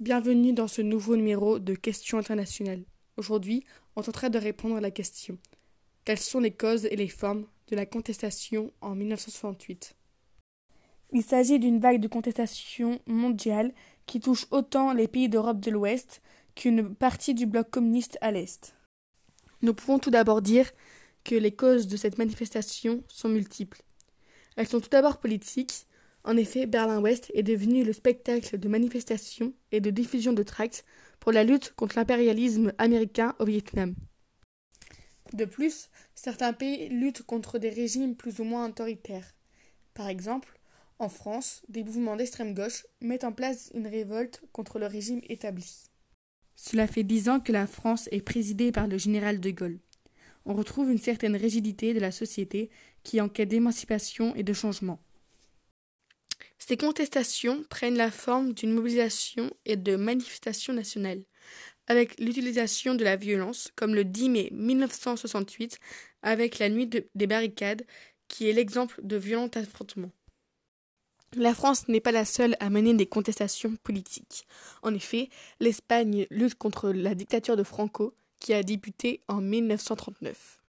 Bienvenue dans ce nouveau numéro de Questions internationales. Aujourd'hui, on tentera de répondre à la question Quelles sont les causes et les formes de la contestation en 1968 Il s'agit d'une vague de contestation mondiale qui touche autant les pays d'Europe de l'Ouest qu'une partie du bloc communiste à l'Est. Nous pouvons tout d'abord dire que les causes de cette manifestation sont multiples. Elles sont tout d'abord politiques. En effet, Berlin-Ouest est devenu le spectacle de manifestations et de diffusion de tracts pour la lutte contre l'impérialisme américain au Vietnam. De plus, certains pays luttent contre des régimes plus ou moins autoritaires. Par exemple, en France, des mouvements d'extrême gauche mettent en place une révolte contre le régime établi. Cela fait dix ans que la France est présidée par le général de Gaulle. On retrouve une certaine rigidité de la société qui en quête d'émancipation et de changement. Ces contestations prennent la forme d'une mobilisation et de manifestations nationales, avec l'utilisation de la violence, comme le 10 mai 1968 avec la nuit des barricades, qui est l'exemple de violents affrontements. La France n'est pas la seule à mener des contestations politiques. En effet, l'Espagne lutte contre la dictature de Franco, qui a débuté en 1939.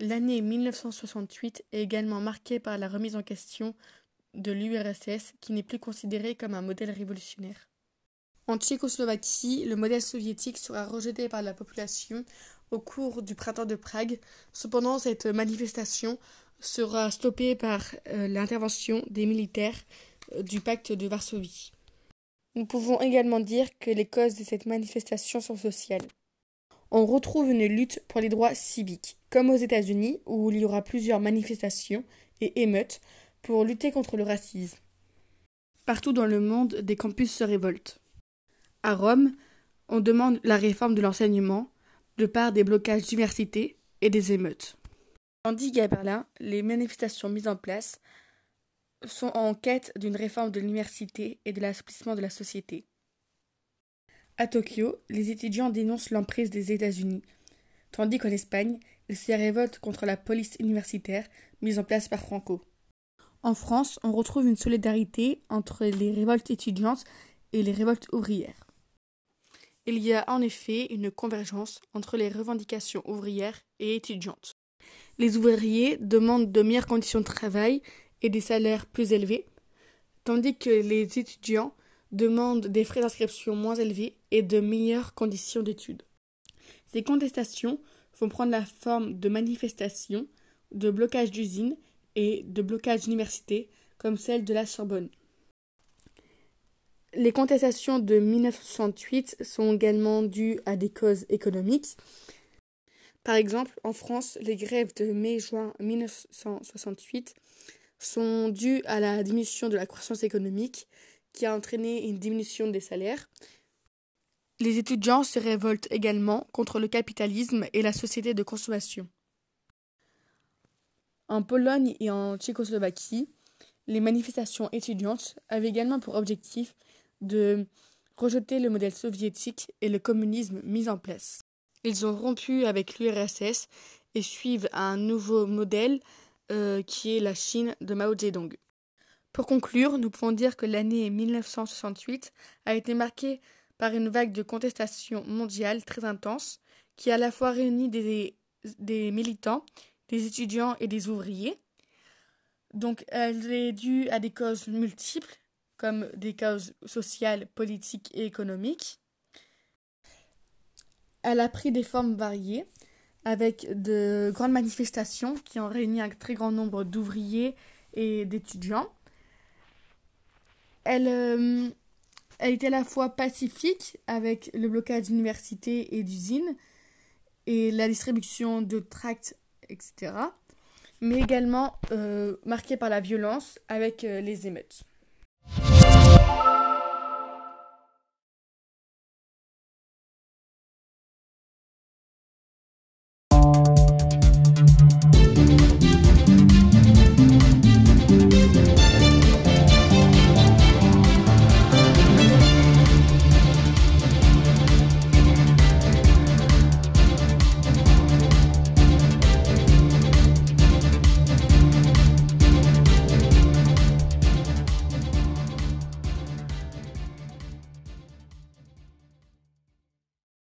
L'année 1968 est également marquée par la remise en question de l'URSS, qui n'est plus considérée comme un modèle révolutionnaire. En Tchécoslovaquie, le modèle soviétique sera rejeté par la population au cours du printemps de Prague. Cependant, cette manifestation sera stoppée par euh, l'intervention des militaires euh, du pacte de Varsovie. Nous pouvons également dire que les causes de cette manifestation sont sociales. On retrouve une lutte pour les droits civiques, comme aux États-Unis, où il y aura plusieurs manifestations et émeutes pour lutter contre le racisme. Partout dans le monde, des campus se révoltent. À Rome, on demande la réforme de l'enseignement, de part des blocages d'universités et des émeutes. Tandis qu'à Berlin, les manifestations mises en place sont en quête d'une réforme de l'université et de l'assouplissement de la société. À Tokyo, les étudiants dénoncent l'emprise des États-Unis, tandis qu'en Espagne, ils se révoltent contre la police universitaire mise en place par Franco. En France, on retrouve une solidarité entre les révoltes étudiantes et les révoltes ouvrières. Il y a en effet une convergence entre les revendications ouvrières et étudiantes. Les ouvriers demandent de meilleures conditions de travail et des salaires plus élevés, tandis que les étudiants demandent des frais d'inscription moins élevés et de meilleures conditions d'études. Ces contestations vont prendre la forme de manifestations, de blocages d'usines et de blocages d'universités, comme celle de la Sorbonne. Les contestations de 1968 sont également dues à des causes économiques. Par exemple, en France, les grèves de mai-juin 1968 sont dues à la diminution de la croissance économique qui a entraîné une diminution des salaires. Les étudiants se révoltent également contre le capitalisme et la société de consommation. En Pologne et en Tchécoslovaquie, les manifestations étudiantes avaient également pour objectif de rejeter le modèle soviétique et le communisme mis en place. Ils ont rompu avec l'URSS et suivent un nouveau modèle euh, qui est la Chine de Mao Zedong. Pour conclure, nous pouvons dire que l'année 1968 a été marquée par une vague de contestation mondiale très intense qui a à la fois réuni des, des militants, des étudiants et des ouvriers. Donc elle est due à des causes multiples comme des causes sociales, politiques et économiques. Elle a pris des formes variées, avec de grandes manifestations qui ont réuni un très grand nombre d'ouvriers et d'étudiants. Elle, euh, était à la fois pacifique, avec le blocage d'universités et d'usines, et la distribution de tracts, etc., mais également euh, marquée par la violence avec euh, les émeutes.